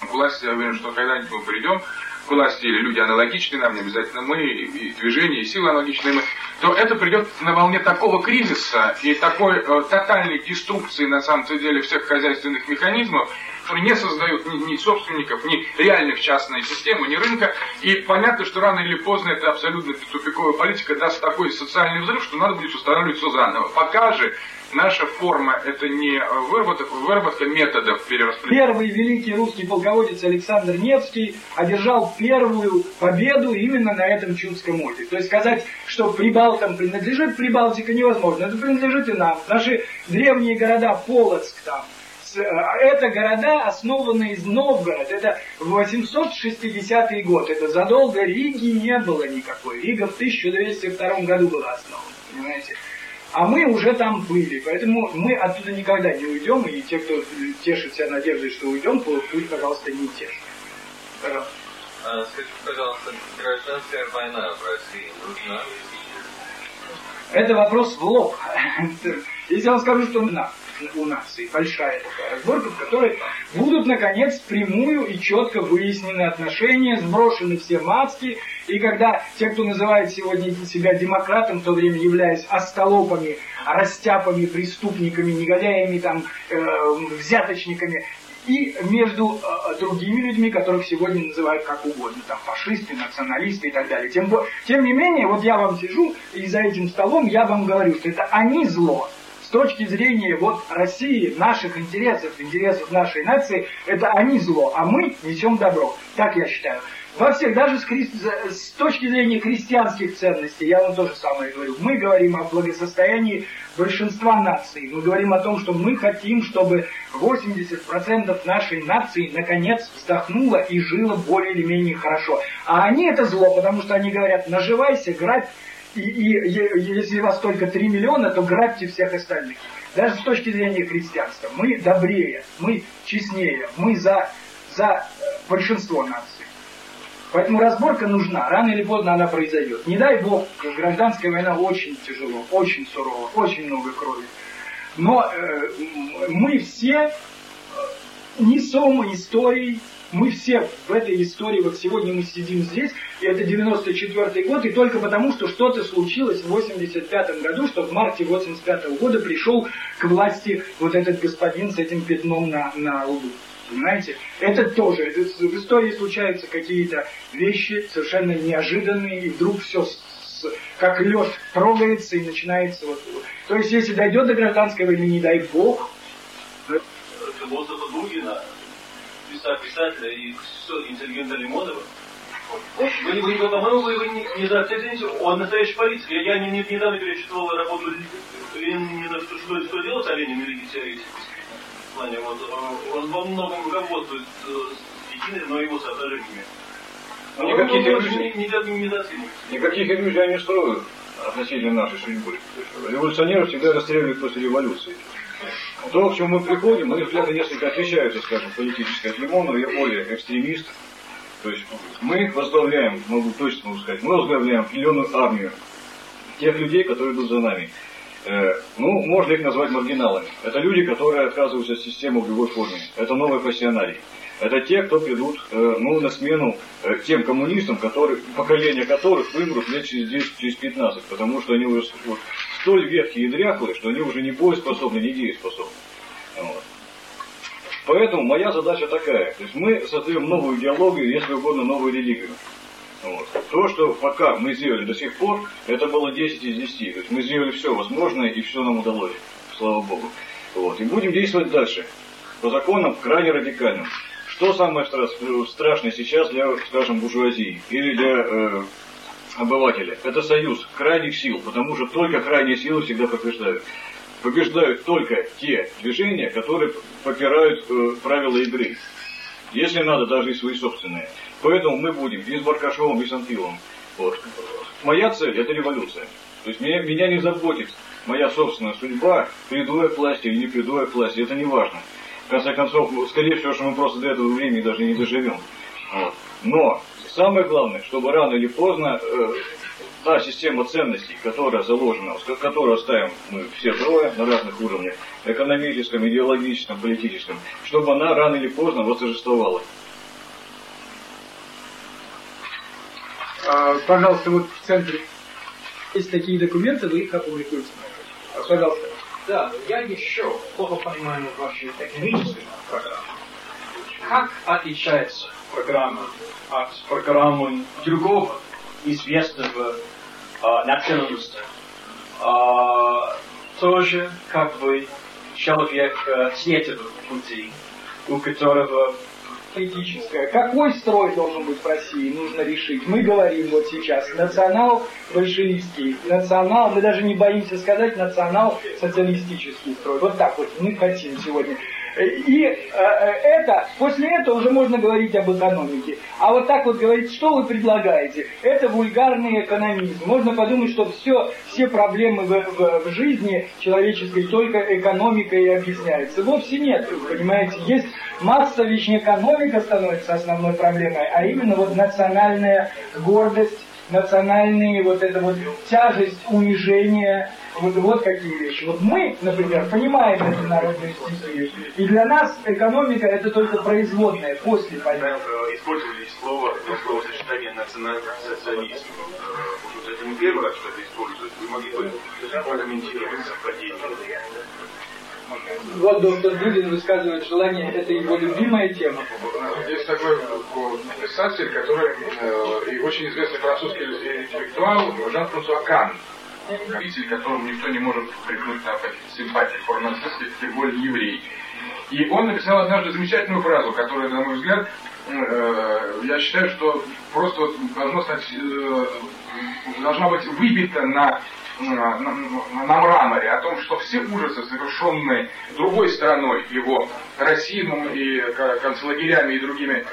к власти, я уверен, что когда-нибудь мы придем к власти, или люди аналогичные нам, не обязательно мы, и движения, и силы аналогичные мы, то это придет на волне такого кризиса и такой э, тотальной деструкции, на самом деле, всех хозяйственных механизмов, не создают ни, ни собственников, ни реальных частной системы, ни рынка. И понятно, что рано или поздно эта абсолютно тупиковая политика даст такой социальный взрыв, что надо будет устанавливать все заново. Пока же наша форма это не выработка, выработка методов перераспределения. Первый великий русский полководец Александр Невский одержал первую победу именно на этом Чудском озере. То есть сказать, что Прибалтам принадлежит Прибалтика невозможно. Это принадлежит и нам. Наши древние города Полоцк там, это города, основанные из Новгорода. Это 860 год. Это задолго Риги не было никакой. Рига в 1202 году была основана. Понимаете? А мы уже там были, поэтому мы оттуда никогда не уйдем, и те, кто тешит себя надеждой, что уйдем, пусть, пожалуйста, не тешит. Пожалуйста. А, скажите, пожалуйста, гражданская война в России нужна? Это вопрос в лоб. Если я вам скажу, что нужна, у нации, большая такая разборка, в которой будут, наконец, прямую и четко выяснены отношения, сброшены все маски, и когда те, кто называет сегодня себя демократом, в то время являясь остолопами, растяпами, преступниками, негодяями, там, э, взяточниками, и между э, другими людьми, которых сегодня называют как угодно, там фашисты, националисты и так далее. Тем, тем не менее, вот я вам сижу, и за этим столом я вам говорю, что это они зло, с точки зрения вот России, наших интересов, интересов нашей нации, это они зло, а мы несем добро. Так я считаю. Во всех, даже с, хри... с точки зрения христианских ценностей, я вам тоже самое говорю, мы говорим о благосостоянии большинства наций. Мы говорим о том, что мы хотим, чтобы 80% нашей нации наконец вздохнуло и жило более или менее хорошо. А они это зло, потому что они говорят, наживайся, грабь, и, и, и если вас только 3 миллиона, то грабьте всех остальных. Даже с точки зрения христианства. Мы добрее, мы честнее, мы за, за э, большинство наций. Поэтому разборка нужна, рано или поздно она произойдет. Не дай бог, гражданская война очень тяжело, очень сурово, очень много крови. Но э, мы все несем истории мы все в этой истории, вот сегодня мы сидим здесь, и это 94 год, и только потому, что что-то случилось в 85 году, что в марте 85 года пришел к власти вот этот господин с этим пятном на, на лбу. Понимаете? Это тоже, это, в истории случаются какие-то вещи совершенно неожиданные, и вдруг все с, как лед трогается и начинается вот. То есть, если дойдет до гражданской войны, не дай бог. Философа Дугина писателя и интеллигента Лимонова. Вы, вы, вы, по-моему, вы, вы не, не зацените, он настоящий политик. Я, я не, не, недавно перечитывал работу Ленина, что, что, что делать о Ленине великий теоретик. В плане, вот, он во многом руководствует э, Екиным, но его соображениями. Никаких иллюзий, не, никаких иллюзий я не строю относительно нашей судьбы. Революционеры всегда расстреливают после революции. То, к чему мы приходим, мои взгляды несколько отличаются, скажем, политически от Лимонова, я более экстремист. То есть мы возглавляем, могу точно могу сказать, мы возглавляем определенную армию тех людей, которые идут за нами. Э, ну, можно их назвать маргиналами. Это люди, которые отказываются от системы в любой форме. Это новые пассионарии. Это те, кто придут э, ну, на смену э, тем коммунистам, которые, поколение которых вымрут лет через 10, через 15, потому что они уже столь ветхие и дряхлые, что они уже не боеспособны, не дееспособны. Вот. Поэтому моя задача такая. То есть мы создаем новую идеологию, если угодно, новую религию. Вот. То, что пока мы сделали до сих пор, это было 10 из 10. То есть мы сделали все возможное и все нам удалось. Слава Богу. Вот. И будем действовать дальше. По законам крайне радикальным. Что самое страшное сейчас для, скажем, буржуазии или для э, обывателя? Это союз крайних сил, потому что только крайние силы всегда побеждают. Побеждают только те движения, которые попирают э, правила игры. Если надо, даже и свои собственные. Поэтому мы будем и с Баркашовым, и с Анфиловым. Вот. Моя цель – это революция. То есть меня, меня не заботит моя собственная судьба, приду я к власти или не приду я к власти, это не важно. В конце концов, скорее всего, что мы просто до этого времени даже не доживем. Вот. Но самое главное, чтобы рано или поздно э, та система ценностей, которая заложена, которую ставим мы все трое на разных уровнях, экономическом, идеологическом, политическом, чтобы она рано или поздно восторжествовала. А, пожалуйста, вот в центре есть такие документы, вы их опубликуете. А, пожалуйста. Да, я еще плохо понимаю вашу экономическую программу. Как отличается программа от программы другого известного э, националиста? Э, тоже как бы человек э, светлого пути, у которого политическое. Какой строй должен быть в России, нужно решить. Мы говорим вот сейчас, национал-большевистский, национал, мы даже не боимся сказать, национал-социалистический строй. Вот так вот мы хотим сегодня. И э, э, это, после этого уже можно говорить об экономике. А вот так вот говорить, что вы предлагаете, это вульгарный экономизм. Можно подумать, что все, все проблемы в, в, в жизни человеческой только экономикой объясняются. Вовсе нет, понимаете, есть масса вещь экономика становится основной проблемой, а именно вот национальная гордость, национальные вот эта вот тяжесть унижения, вот, вот какие вещи. Вот мы, например, понимаем эту народную стихию, и для нас экономика это только производная после понятия. Использовали слово, словосочетание национальный социализм. Это не первый раз, что это используют. Вы могли бы прокомментировать совпадение? Вот доктор Дудин высказывает желание, это его любимая тема. Есть такой писатель, который э, и очень известный французский интеллектуал Жан-Франсуа Кан, зритель, которому никто не может прикнуть на симпатии формацистских, тем более еврей. И он написал однажды замечательную фразу, которая, на мой взгляд, э, я считаю, что просто вот, должно стать, э, должна быть выбита на на, на, мраморе о том, что все ужасы, совершенные другой стороной его, расизмом и концлагерями и другими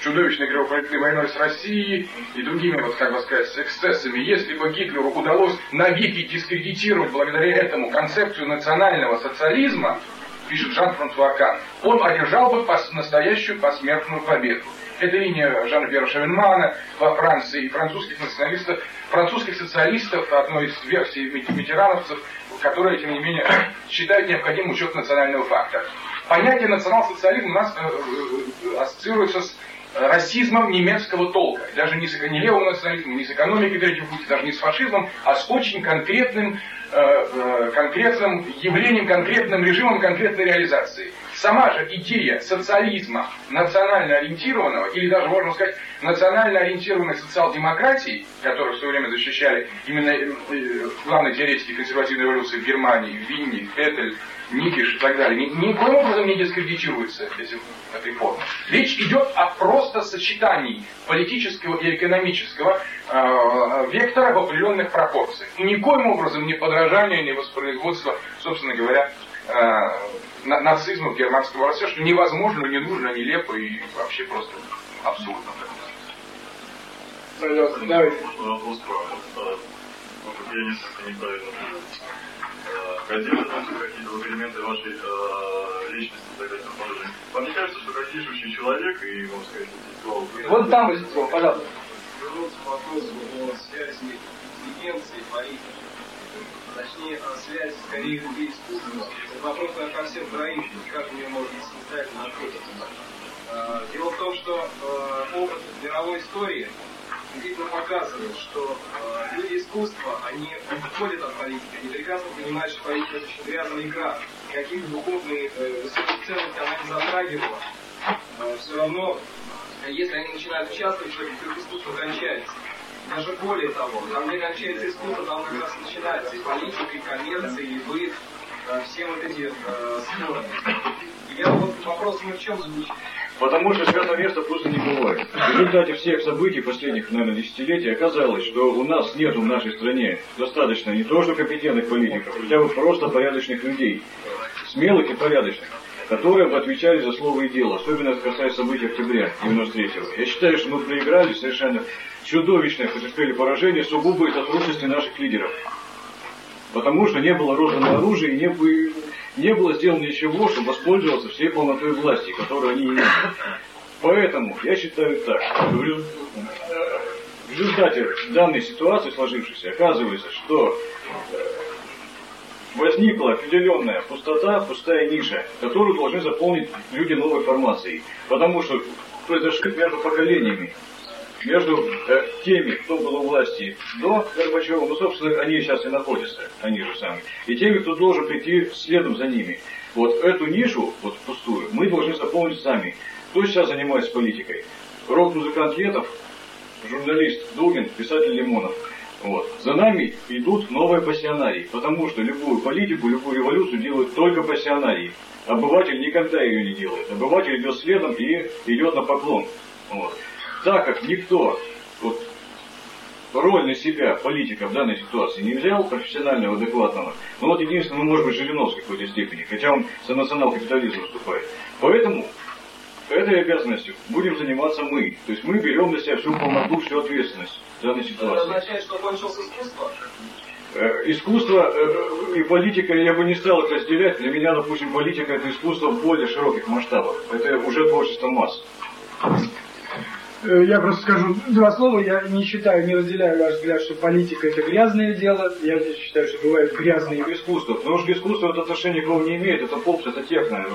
чудовищной кровопролитной войной с Россией и другими, вот как бы сказать, эксцессами, если бы Гитлеру удалось навеки дискредитировать благодаря этому концепцию национального социализма, пишет Жан-Франсуа Кан, он одержал бы настоящую посмертную победу. Это линия Жана-Пьера Шавенмана во Франции и французских националистов, французских социалистов, одной из версий ветерановцев, которые, тем не менее, считают необходимым учет национального фактора. Понятие национал-социализм у нас э, э, ассоциируется с расизмом немецкого толка. Даже не с не левым национализмом, не с экономикой третьего пути, даже не с фашизмом, а с очень конкретным, э, э, конкретным явлением, конкретным режимом, конкретной реализации. Сама же идея социализма национально ориентированного, или даже можно сказать национально ориентированной социал-демократии, которую в свое время защищали именно э, главные теоретики консервативной революции в Германии, Винни, Феттель, Никиш и так далее, ни, никоим образом не дискредитируется эти реформы. Речь идет о просто сочетании политического и экономического э, вектора в определенных пропорциях. И никоим образом не подражание, не воспроизводство, собственно говоря, э, нацизма в германском России, что невозможно, не нужно, нелепо и вообще просто абсурдно. Пожалуйста, давайте. Вопрос про... Я несколько неправильно хотели узнать какие-то элементы вашей э, личности. Вам не кажется, что как пишущий человек и, можно сказать, интеллектуал... Вот там Рождество, пожалуйста. Вернуться к вопросу о связи интеллигенции и политики. Точнее, о связи скорее людей искусством. Вопрос ко всем троим, как мне можно самостоятельно ответить. Дело в том, что э, опыт мировой истории действительно показывает, что люди искусства, они уходят от политики, они прекрасно понимают, что политика это очень грязная игра. Какие духовные э, высокие ценности она не затрагивала, все равно, если они начинают участвовать, что их искусство кончается. Даже более того, там где кончается искусство, там как раз начинается и политика, и коммерция, и быт, э, все вот эти э, стороны. И я вот вопрос ни в чем звучит. Потому что святого места просто не бывает. В результате всех событий последних, наверное, десятилетий оказалось, что у нас нет в нашей стране достаточно не то что компетентных политиков, хотя бы просто порядочных людей, смелых и порядочных, которые бы отвечали за слово и дело, особенно это касается событий октября 93-го. Я считаю, что мы проиграли совершенно чудовищное, потерпели поражение сугубо из-за трусости наших лидеров. Потому что не было роздано оружия и не, не было сделано ничего, чтобы воспользоваться всей полнотой власти, которую они имеют. Поэтому я считаю так, что в результате данной ситуации сложившейся оказывается, что возникла определенная пустота, пустая ниша, которую должны заполнить люди новой формации. Потому что произошли между поколениями между э, теми, кто был у власти до Горбачева, ну, собственно, они сейчас и находятся, они же сами, и теми, кто должен прийти следом за ними. Вот эту нишу, вот пустую, мы должны заполнить сами. Кто сейчас занимается политикой? Рок-музыкант Летов, журналист Дугин, писатель Лимонов. Вот. За нами идут новые пассионарии, потому что любую политику, любую революцию делают только пассионарии. Обыватель никогда ее не делает. Обыватель идет следом и идет на поклон. Вот. Так как никто вот, роль на себя политика в данной ситуации не взял, профессионального, адекватного, ну вот единственное, может быть, Жириновский в какой-то степени, хотя он за национал-капитализм выступает. Поэтому этой обязанностью будем заниматься мы. То есть мы берем на себя всю полноту, всю ответственность в данной ситуации. Это означает, что кончилось искусство? Э, искусство э, и политика, я бы не стал их разделять. Для меня, допустим, политика это искусство в более широких масштабах. Это уже творчество масс. Э, Я просто скажу два слова. Я не считаю, не разделяю ваш взгляд, что политика это грязное дело. Я считаю, что бывают грязные искусство. Потому что искусство это отношение к вам не имеет. Это попс, это техно.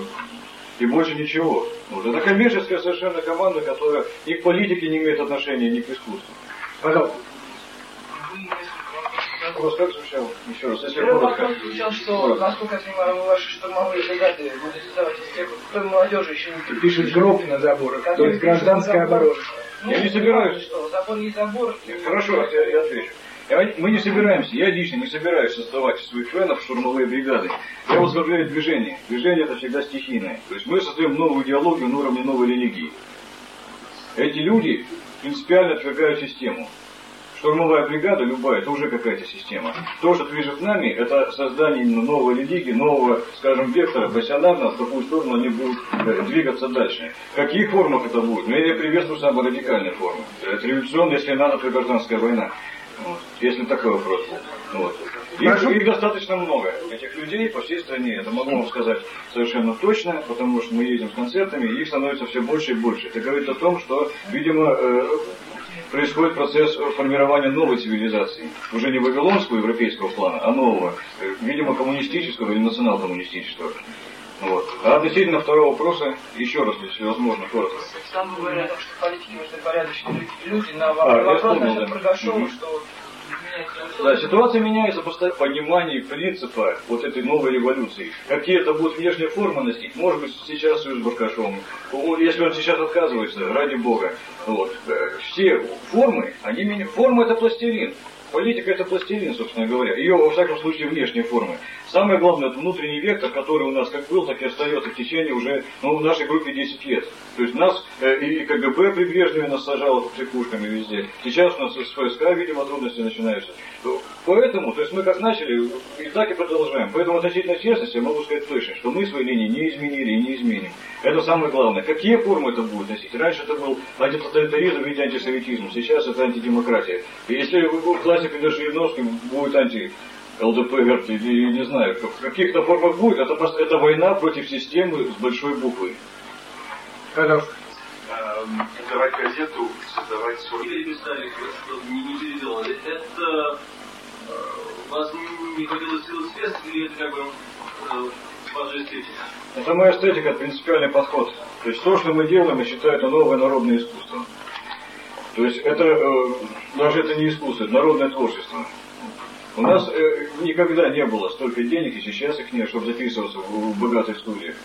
И больше ничего. Вот. Это коммерческая совершенно команда, которая ни к политике не имеет отношения, ни к искусству. Пожалуйста. Вопрос как звучал? Еще раз, если Первый коротко. вопрос звучал, что, насколько я понимаю, ваши штурмовые бригады будут создавать из тех, кто молодежи еще не Пишет гроб на заборах, то есть гражданская оборона. Ну, Я не собираюсь. Что, забор не забор. Хорошо, я, я отвечу. Мы не собираемся, я лично не собираюсь создавать из своих членов штурмовые бригады. Я возглавляю движение. Движение это всегда стихийное. То есть мы создаем новую идеологию на уровне новой религии. Эти люди принципиально отвергают систему. Штурмовая бригада, любая, это уже какая-то система. То, что движет нами, это создание именно новой религии, нового, скажем, вектора, пассионарного, в какую сторону они будут э, двигаться дальше. В каких формах это будет? Ну, я приветствую самые радикальные формы. Это революционная, если надо, то гражданская война. Вот. Если такой вопрос был. Вот. Их, их достаточно много, этих людей по всей стране. Это могу вам сказать совершенно точно, потому что мы едем с концертами, и их становится все больше и больше. Это говорит о том, что, видимо, э, происходит процесс формирования новой цивилизации. Уже не вавилонского европейского плана, а нового, э, видимо, коммунистического или национал-коммунистического. Вот. А относительно второго вопроса, еще раз, если возможно, коротко. Вы говорили о том, что политики нужны порядочные люди. На А, я вопрос вспомнил, да. Прогашова, Мгм. что Да, ситуация меняется по пониманию принципа вот этой новой революции. Какие это будут внешние формы носить, может быть, сейчас Союз Баркашом. Если он сейчас отказывается, ради бога. Вот. Э, Все формы, они меня... Форма это пластилин. Политика это пластилин, собственно говоря. Ее, во всяком случае, внешние формы. Самое главное, это внутренний вектор, который у нас как был, так и остается в течение уже, ну, в нашей группе 10 лет. То есть нас э, и КГБ при Брежневе нас сажало психушками везде. Сейчас у нас с ФСК, видимо, трудности начинаются. То- Поэтому, то есть мы как начали, и так и продолжаем. Поэтому относительно честности я могу сказать точно, что мы свои линии не изменили и не изменим. Это самое главное. Какие формы это будет носить? Раньше это был антитоталитаризм в виде антисоветизма, сейчас это антидемократия. И если в классе даже Жириновским будет анти ЛДПР, или не знаю, в каких-то формах будет, это, просто- это война против системы с большой буквы. Пожалуйста. Эм, Издавать газету, создавать свой... Или писали, что не, не переделано. Это вас не хватило сил средств, или это как бы э, ваша эстетика? Это моя эстетика, принципиальный подход. То есть то, что мы делаем, я считаю, это новое народное искусство. То есть это э, даже это не искусство, это народное творчество. У нас э, никогда не было столько денег, и сейчас их нет, чтобы записываться в, богатых студиях.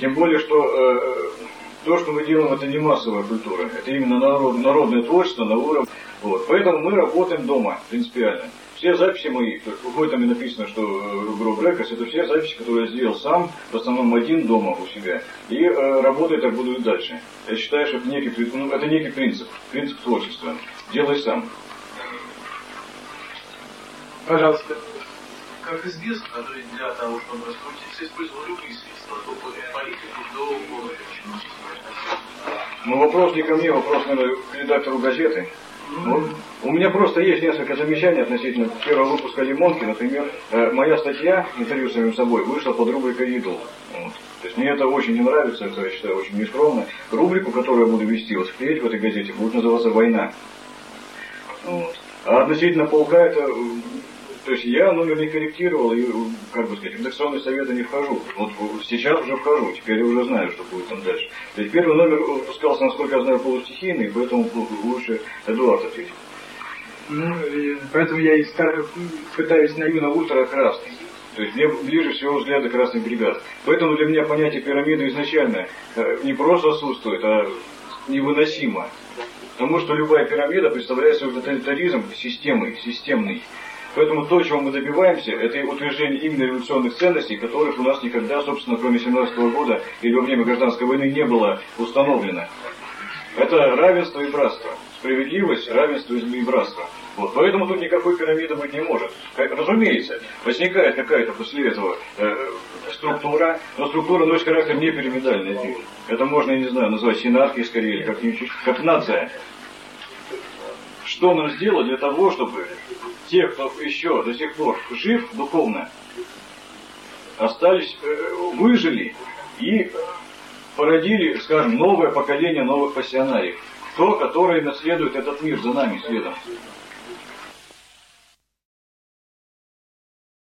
Тем более, что то, что мы делаем, это не массовая культура, это именно народ- народное творчество на уровне. Вот. Поэтому мы работаем дома, принципиально. Все записи мои, то есть выходит там и написано, что э, Гроб Рекордс, это все записи, которые я сделал сам, в основном один дома у себя. И э, работает, так буду и дальше. Я считаю, что это некий, ну, это некий принцип, принцип творчества. Делай сам. Пожалуйста. Как известно, для того, чтобы раскрутиться, использовал любые средства, от политику до голода. Ну, вопрос не ко мне, вопрос, наверное, к редактору газеты. У меня просто есть несколько замечаний относительно первого выпуска «Лимонки». Например, э, моя статья, интервью с самим собой, вышла под рубрикой «Идол». То есть мне это очень не нравится, это я считаю очень нескромно. Рубрику, которую я буду вести, вот впредь в этой газете, будет называться «Война». Вот. А относительно полка, это, э, То есть я номер не корректировал и, как бы сказать, в редакционные советы не вхожу. Вот сейчас уже вхожу, теперь я уже знаю, что будет там дальше. То есть первый номер выпускался, насколько я знаю, полустихийный, поэтому лучше Эдуард ответит. Ну, поэтому я и стар... пытаюсь на ультра-красный. То есть мне ближе всего взгляды красных бригад. Поэтому для меня понятие пирамиды изначально э, не просто отсутствует, а невыносимо. Потому что любая пирамида представляет свой тоталитаризм системой, системный. Поэтому то, чего мы добиваемся, это утверждение именно революционных ценностей, которых у нас никогда, собственно, кроме 17 -го года или во время гражданской войны не было установлено. Это равенство и братство. Справедливость, равенство и братство. Вот, поэтому тут никакой пирамиды быть не может. Разумеется, возникает какая-то после этого э, структура, но структура носит характер не пирамидальный. Это можно, я не знаю, назвать синархией скорее, как-нибудь, как нация. Что нам сделать для того, чтобы те, кто еще до сих пор жив духовно, остались, э, выжили и породили, скажем, новое поколение новых пассионариев. То, которые наследуют этот мир за нами следом.